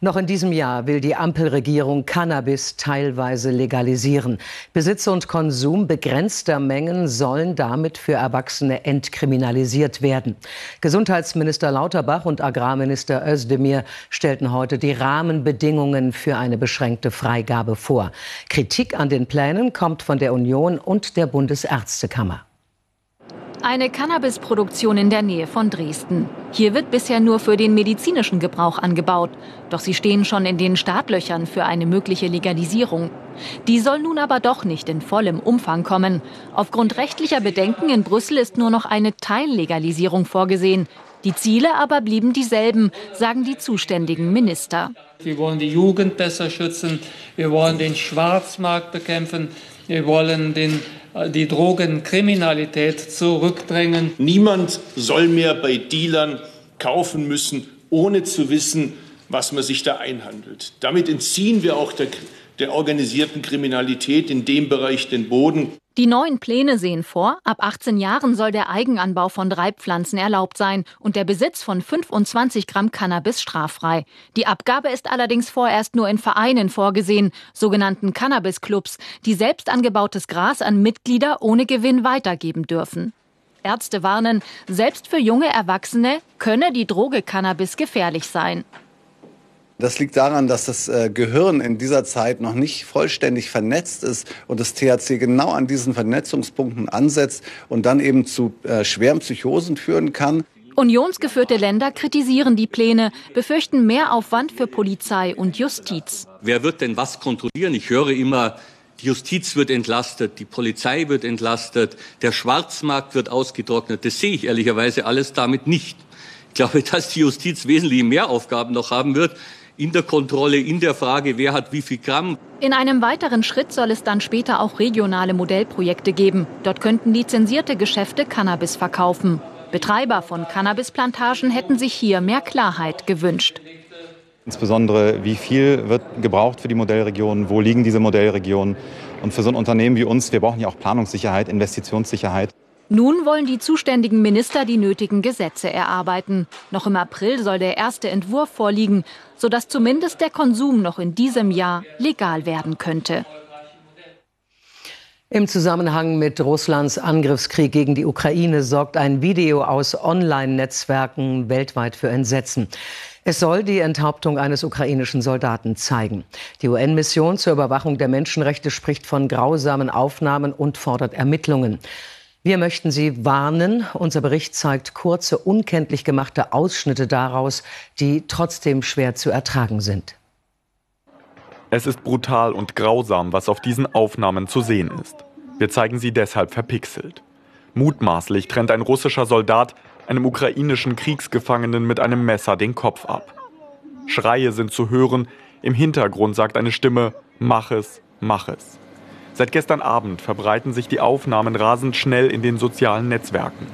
Noch in diesem Jahr will die Ampelregierung Cannabis teilweise legalisieren. Besitz und Konsum begrenzter Mengen sollen damit für Erwachsene entkriminalisiert werden. Gesundheitsminister Lauterbach und Agrarminister Özdemir stellten heute die Rahmenbedingungen für eine beschränkte Freigabe vor. Kritik an den Plänen kommt von der Union und der Bundesärztekammer. Eine Cannabisproduktion in der Nähe von Dresden. Hier wird bisher nur für den medizinischen Gebrauch angebaut. Doch sie stehen schon in den Startlöchern für eine mögliche Legalisierung. Die soll nun aber doch nicht in vollem Umfang kommen. Aufgrund rechtlicher Bedenken in Brüssel ist nur noch eine Teillegalisierung vorgesehen. Die Ziele aber blieben dieselben, sagen die zuständigen Minister. Wir wollen die Jugend besser schützen, wir wollen den Schwarzmarkt bekämpfen, wir wollen den die Drogenkriminalität zurückdrängen. Niemand soll mehr bei Dealern kaufen müssen, ohne zu wissen, was man sich da einhandelt. Damit entziehen wir auch der, der organisierten Kriminalität in dem Bereich den Boden. Die neuen Pläne sehen vor, ab 18 Jahren soll der Eigenanbau von Treibpflanzen erlaubt sein und der Besitz von 25 Gramm Cannabis straffrei. Die Abgabe ist allerdings vorerst nur in Vereinen vorgesehen, sogenannten Cannabis-Clubs, die selbst angebautes Gras an Mitglieder ohne Gewinn weitergeben dürfen. Ärzte warnen, selbst für junge Erwachsene könne die Droge Cannabis gefährlich sein. Das liegt daran, dass das äh, Gehirn in dieser Zeit noch nicht vollständig vernetzt ist und das THC genau an diesen Vernetzungspunkten ansetzt und dann eben zu äh, schweren Psychosen führen kann. Unionsgeführte Länder kritisieren die Pläne, befürchten mehr Aufwand für Polizei und Justiz. Wer wird denn was kontrollieren? Ich höre immer, die Justiz wird entlastet, die Polizei wird entlastet, der Schwarzmarkt wird ausgetrocknet. Das sehe ich ehrlicherweise alles damit nicht. Ich glaube, dass die Justiz wesentlich mehr Aufgaben noch haben wird in der Kontrolle, in der Frage, wer hat wie viel Gramm. In einem weiteren Schritt soll es dann später auch regionale Modellprojekte geben. Dort könnten lizenzierte Geschäfte Cannabis verkaufen. Betreiber von Cannabisplantagen hätten sich hier mehr Klarheit gewünscht. Insbesondere, wie viel wird gebraucht für die Modellregionen, wo liegen diese Modellregionen? Und für so ein Unternehmen wie uns, wir brauchen ja auch Planungssicherheit, Investitionssicherheit. Nun wollen die zuständigen Minister die nötigen Gesetze erarbeiten. Noch im April soll der erste Entwurf vorliegen, sodass zumindest der Konsum noch in diesem Jahr legal werden könnte. Im Zusammenhang mit Russlands Angriffskrieg gegen die Ukraine sorgt ein Video aus Online-Netzwerken weltweit für Entsetzen. Es soll die Enthauptung eines ukrainischen Soldaten zeigen. Die UN-Mission zur Überwachung der Menschenrechte spricht von grausamen Aufnahmen und fordert Ermittlungen. Wir möchten Sie warnen. Unser Bericht zeigt kurze, unkenntlich gemachte Ausschnitte daraus, die trotzdem schwer zu ertragen sind. Es ist brutal und grausam, was auf diesen Aufnahmen zu sehen ist. Wir zeigen sie deshalb verpixelt. Mutmaßlich trennt ein russischer Soldat einem ukrainischen Kriegsgefangenen mit einem Messer den Kopf ab. Schreie sind zu hören, im Hintergrund sagt eine Stimme, mach es, mach es. Seit gestern Abend verbreiten sich die Aufnahmen rasend schnell in den sozialen Netzwerken.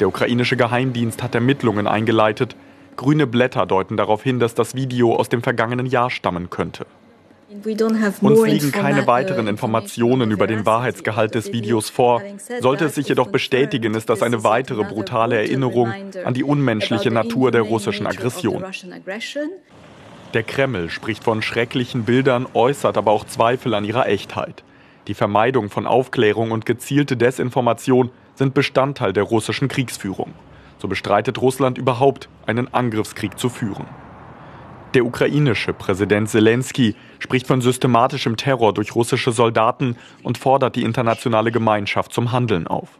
Der ukrainische Geheimdienst hat Ermittlungen eingeleitet. Grüne Blätter deuten darauf hin, dass das Video aus dem vergangenen Jahr stammen könnte. Uns liegen keine weiteren Informationen über den Wahrheitsgehalt des Videos vor. Sollte es sich jedoch bestätigen, ist das eine weitere brutale Erinnerung an die unmenschliche Natur der russischen Aggression. Der Kreml spricht von schrecklichen Bildern, äußert aber auch Zweifel an ihrer Echtheit. Die Vermeidung von Aufklärung und gezielte Desinformation sind Bestandteil der russischen Kriegsführung. So bestreitet Russland überhaupt, einen Angriffskrieg zu führen. Der ukrainische Präsident Zelensky spricht von systematischem Terror durch russische Soldaten und fordert die internationale Gemeinschaft zum Handeln auf.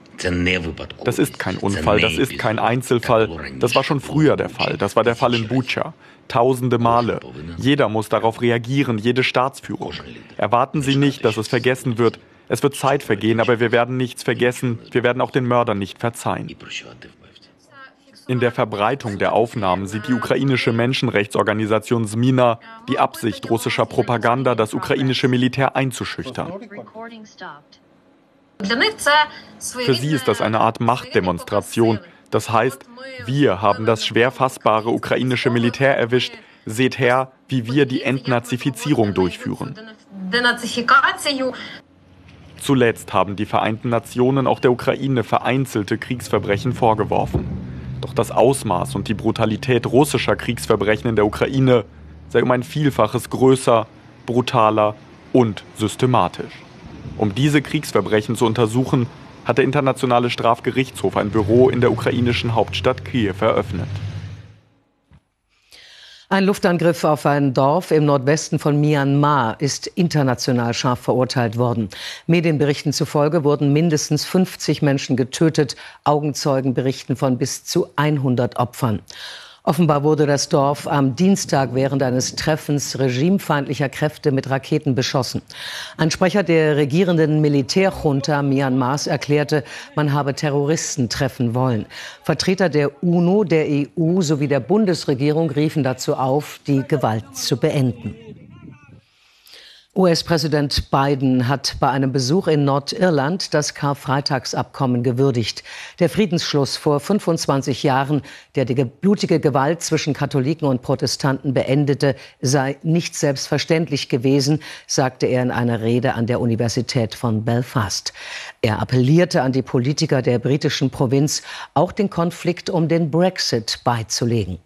Das ist kein Unfall, das ist kein Einzelfall. Das war schon früher der Fall. Das war der Fall in Bucha. Tausende Male. Jeder muss darauf reagieren, jede Staatsführung. Erwarten Sie nicht, dass es vergessen wird. Es wird Zeit vergehen, aber wir werden nichts vergessen. Wir werden auch den Mördern nicht verzeihen. In der Verbreitung der Aufnahmen sieht die ukrainische Menschenrechtsorganisation SMINA die Absicht russischer Propaganda, das ukrainische Militär einzuschüchtern. Für sie ist das eine Art Machtdemonstration. Das heißt, wir haben das schwer fassbare ukrainische Militär erwischt. Seht her, wie wir die Entnazifizierung durchführen. Zuletzt haben die Vereinten Nationen auch der Ukraine vereinzelte Kriegsverbrechen vorgeworfen. Doch das Ausmaß und die Brutalität russischer Kriegsverbrechen in der Ukraine sei um ein Vielfaches größer, brutaler und systematisch. Um diese Kriegsverbrechen zu untersuchen, hat der Internationale Strafgerichtshof ein Büro in der ukrainischen Hauptstadt Kiew eröffnet. Ein Luftangriff auf ein Dorf im Nordwesten von Myanmar ist international scharf verurteilt worden. Medienberichten zufolge wurden mindestens 50 Menschen getötet. Augenzeugen berichten von bis zu 100 Opfern. Offenbar wurde das Dorf am Dienstag während eines Treffens regimefeindlicher Kräfte mit Raketen beschossen. Ein Sprecher der regierenden Militärjunta Myanmars erklärte, man habe Terroristen treffen wollen. Vertreter der UNO, der EU sowie der Bundesregierung riefen dazu auf, die Gewalt zu beenden. US-Präsident Biden hat bei einem Besuch in Nordirland das Karfreitagsabkommen gewürdigt. Der Friedensschluss vor 25 Jahren, der die blutige Gewalt zwischen Katholiken und Protestanten beendete, sei nicht selbstverständlich gewesen, sagte er in einer Rede an der Universität von Belfast. Er appellierte an die Politiker der britischen Provinz, auch den Konflikt um den Brexit beizulegen.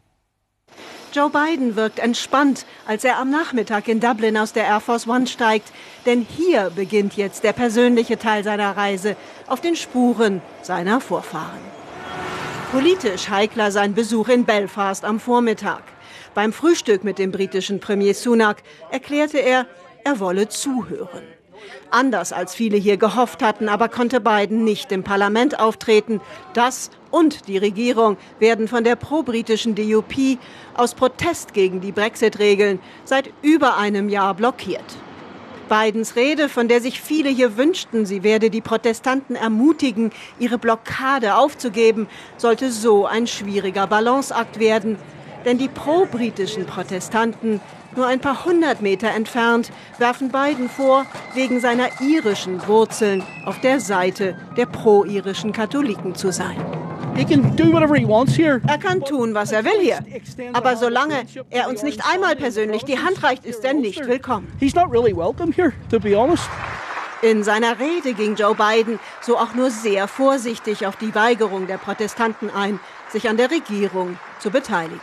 Joe Biden wirkt entspannt, als er am Nachmittag in Dublin aus der Air Force One steigt. Denn hier beginnt jetzt der persönliche Teil seiner Reise auf den Spuren seiner Vorfahren. Politisch heikler sein Besuch in Belfast am Vormittag. Beim Frühstück mit dem britischen Premier Sunak erklärte er, er wolle zuhören. Anders als viele hier gehofft hatten, aber konnte Biden nicht im Parlament auftreten. Das und die Regierung werden von der pro-britischen DUP aus Protest gegen die Brexit-Regeln seit über einem Jahr blockiert. Bidens Rede, von der sich viele hier wünschten, sie werde die Protestanten ermutigen, ihre Blockade aufzugeben, sollte so ein schwieriger Balanceakt werden. Denn die pro-britischen Protestanten nur ein paar hundert Meter entfernt, werfen Biden vor, wegen seiner irischen Wurzeln auf der Seite der pro-irischen Katholiken zu sein. Er kann tun, was er will hier. Aber solange er uns nicht einmal persönlich die Hand reicht, ist er nicht willkommen. In seiner Rede ging Joe Biden so auch nur sehr vorsichtig auf die Weigerung der Protestanten ein, sich an der Regierung zu beteiligen.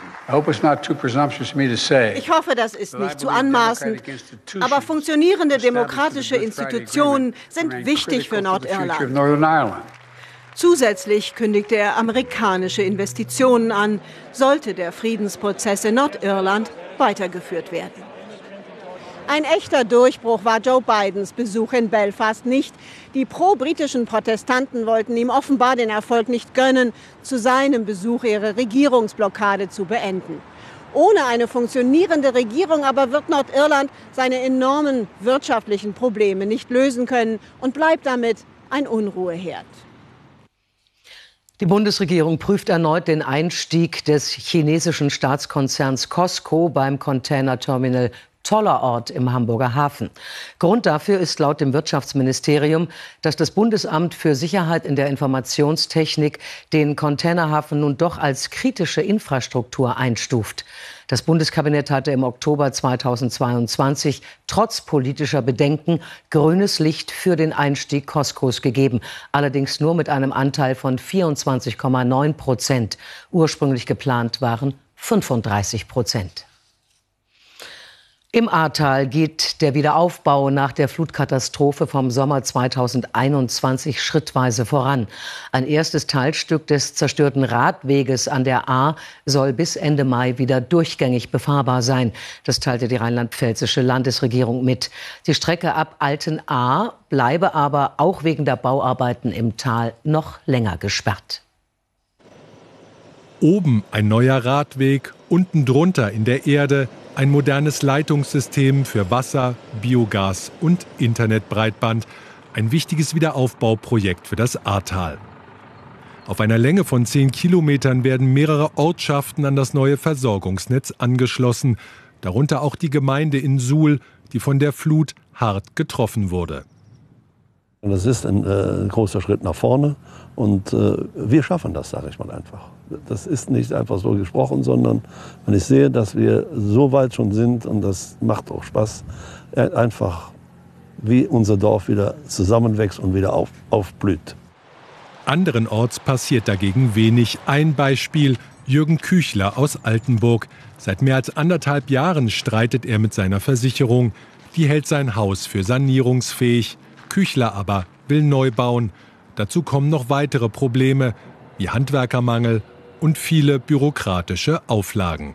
Ich hoffe, das ist nicht zu anmaßend, aber funktionierende demokratische Institutionen sind wichtig für Nordirland. Zusätzlich kündigte er amerikanische Investitionen an, sollte der Friedensprozess in Nordirland weitergeführt werden. Ein echter Durchbruch war Joe Bidens Besuch in Belfast nicht. Die pro-britischen Protestanten wollten ihm offenbar den Erfolg nicht gönnen, zu seinem Besuch ihre Regierungsblockade zu beenden. Ohne eine funktionierende Regierung aber wird Nordirland seine enormen wirtschaftlichen Probleme nicht lösen können und bleibt damit ein Unruheherd. Die Bundesregierung prüft erneut den Einstieg des chinesischen Staatskonzerns Costco beim Containerterminal toller Ort im Hamburger Hafen. Grund dafür ist laut dem Wirtschaftsministerium, dass das Bundesamt für Sicherheit in der Informationstechnik den Containerhafen nun doch als kritische Infrastruktur einstuft. Das Bundeskabinett hatte im Oktober 2022 trotz politischer Bedenken grünes Licht für den Einstieg Costcos gegeben, allerdings nur mit einem Anteil von 24,9 Prozent. Ursprünglich geplant waren 35 Prozent. Im Ahrtal geht der Wiederaufbau nach der Flutkatastrophe vom Sommer 2021 schrittweise voran. Ein erstes Teilstück des zerstörten Radweges an der Ahr soll bis Ende Mai wieder durchgängig befahrbar sein. Das teilte die rheinland-pfälzische Landesregierung mit. Die Strecke ab Altenahr bleibe aber auch wegen der Bauarbeiten im Tal noch länger gesperrt. Oben ein neuer Radweg, unten drunter in der Erde ein modernes Leitungssystem für Wasser, Biogas und Internetbreitband. Ein wichtiges Wiederaufbauprojekt für das Ahrtal. Auf einer Länge von 10 Kilometern werden mehrere Ortschaften an das neue Versorgungsnetz angeschlossen, darunter auch die Gemeinde in Suhl, die von der Flut hart getroffen wurde. Das ist ein, äh, großer Schritt nach vorne und äh, wir schaffen das, sage ich mal einfach. Das ist nicht einfach so gesprochen, sondern wenn ich sehe, dass wir so weit schon sind und das macht auch Spaß, äh, einfach wie unser Dorf wieder zusammenwächst und wieder auf, aufblüht. Anderenorts passiert dagegen wenig. Ein Beispiel Jürgen Küchler aus Altenburg. Seit mehr als anderthalb Jahren streitet er mit seiner Versicherung. Die hält sein Haus für sanierungsfähig. Küchler aber will neu bauen. Dazu kommen noch weitere Probleme wie Handwerkermangel und viele bürokratische Auflagen.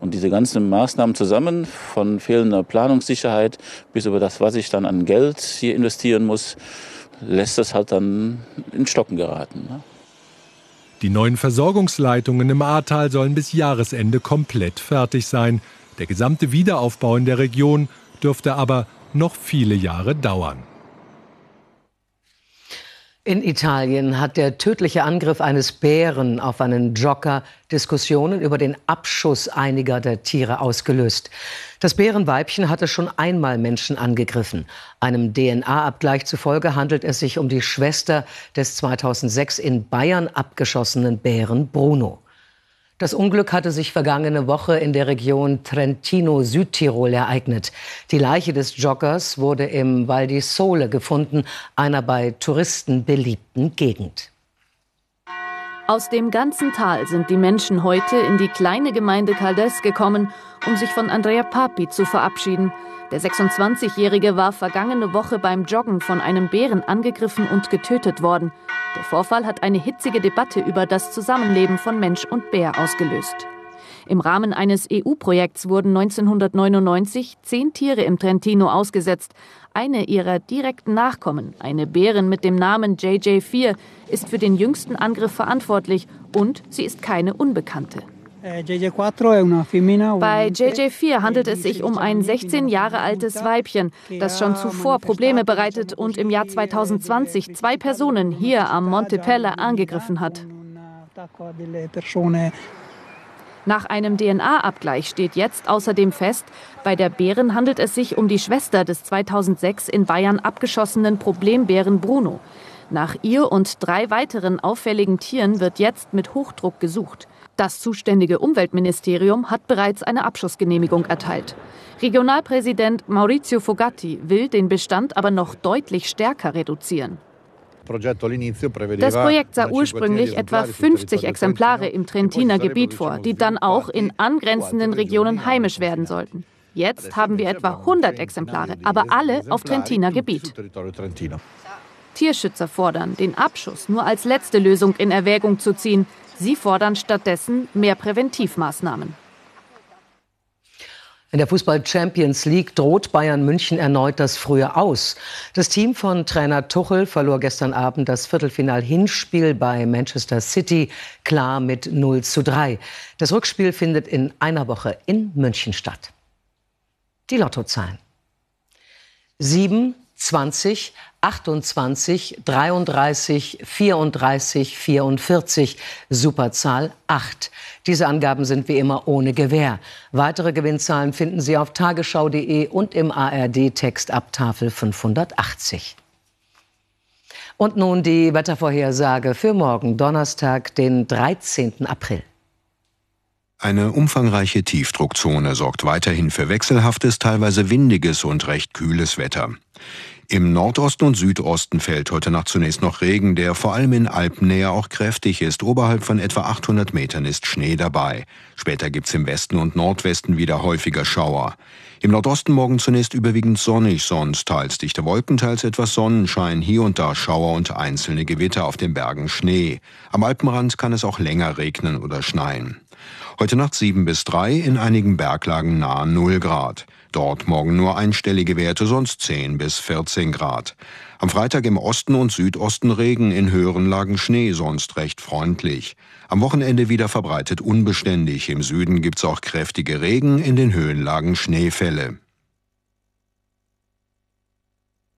Und diese ganzen Maßnahmen zusammen, von fehlender Planungssicherheit bis über das, was ich dann an Geld hier investieren muss, lässt das halt dann in Stocken geraten. Ne? Die neuen Versorgungsleitungen im Ahrtal sollen bis Jahresende komplett fertig sein. Der gesamte Wiederaufbau in der Region dürfte aber noch viele Jahre dauern. In Italien hat der tödliche Angriff eines Bären auf einen Jogger Diskussionen über den Abschuss einiger der Tiere ausgelöst. Das Bärenweibchen hatte schon einmal Menschen angegriffen. Einem DNA-Abgleich zufolge handelt es sich um die Schwester des 2006 in Bayern abgeschossenen Bären Bruno. Das Unglück hatte sich vergangene Woche in der Region Trentino-Südtirol ereignet. Die Leiche des Joggers wurde im Val di Sole gefunden, einer bei Touristen beliebten Gegend. Aus dem ganzen Tal sind die Menschen heute in die kleine Gemeinde Caldes gekommen, um sich von Andrea Papi zu verabschieden. Der 26-Jährige war vergangene Woche beim Joggen von einem Bären angegriffen und getötet worden. Der Vorfall hat eine hitzige Debatte über das Zusammenleben von Mensch und Bär ausgelöst. Im Rahmen eines EU-Projekts wurden 1999 zehn Tiere im Trentino ausgesetzt. Eine ihrer direkten Nachkommen, eine Bärin mit dem Namen JJ4, ist für den jüngsten Angriff verantwortlich und sie ist keine Unbekannte. Bei JJ4 handelt es sich um ein 16 Jahre altes Weibchen, das schon zuvor Probleme bereitet und im Jahr 2020 zwei Personen hier am Monte Pelle angegriffen hat. Nach einem DNA-Abgleich steht jetzt außerdem fest, bei der Bären handelt es sich um die Schwester des 2006 in Bayern abgeschossenen Problembären Bruno. Nach ihr und drei weiteren auffälligen Tieren wird jetzt mit Hochdruck gesucht. Das zuständige Umweltministerium hat bereits eine Abschussgenehmigung erteilt. Regionalpräsident Maurizio Fogatti will den Bestand aber noch deutlich stärker reduzieren. Das Projekt sah ursprünglich etwa 50 Exemplare im Trentiner Gebiet vor, die dann auch in angrenzenden Regionen heimisch werden sollten. Jetzt haben wir etwa 100 Exemplare, aber alle auf Trentiner Gebiet. Tierschützer fordern, den Abschuss nur als letzte Lösung in Erwägung zu ziehen. Sie fordern stattdessen mehr Präventivmaßnahmen. In der Fußball Champions League droht Bayern München erneut das frühe Aus. Das Team von Trainer Tuchel verlor gestern Abend das Viertelfinal-Hinspiel bei Manchester City klar mit 0 zu 3. Das Rückspiel findet in einer Woche in München statt. Die Lottozahlen. 7, 20, 28, 33, 34, 44, Superzahl 8. Diese Angaben sind wie immer ohne Gewähr. Weitere Gewinnzahlen finden Sie auf tagesschau.de und im ARD-Text ab Tafel 580. Und nun die Wettervorhersage für morgen, Donnerstag, den 13. April. Eine umfangreiche Tiefdruckzone sorgt weiterhin für wechselhaftes, teilweise windiges und recht kühles Wetter. Im Nordosten und Südosten fällt heute Nacht zunächst noch Regen, der vor allem in Alpennähe auch kräftig ist. Oberhalb von etwa 800 Metern ist Schnee dabei. Später gibt's im Westen und Nordwesten wieder häufiger Schauer. Im Nordosten morgen zunächst überwiegend sonnig, sonst teils dichte Wolken, teils etwas Sonnenschein, hier und da Schauer und einzelne Gewitter auf den Bergen Schnee. Am Alpenrand kann es auch länger regnen oder schneien. Heute Nacht 7 bis 3, in einigen Berglagen nahe 0 Grad. Dort morgen nur einstellige Werte, sonst 10 bis 14 Grad. Am Freitag im Osten und Südosten Regen, in höheren Lagen Schnee, sonst recht freundlich. Am Wochenende wieder verbreitet unbeständig. Im Süden gibt's auch kräftige Regen, in den Höhenlagen Schneefälle.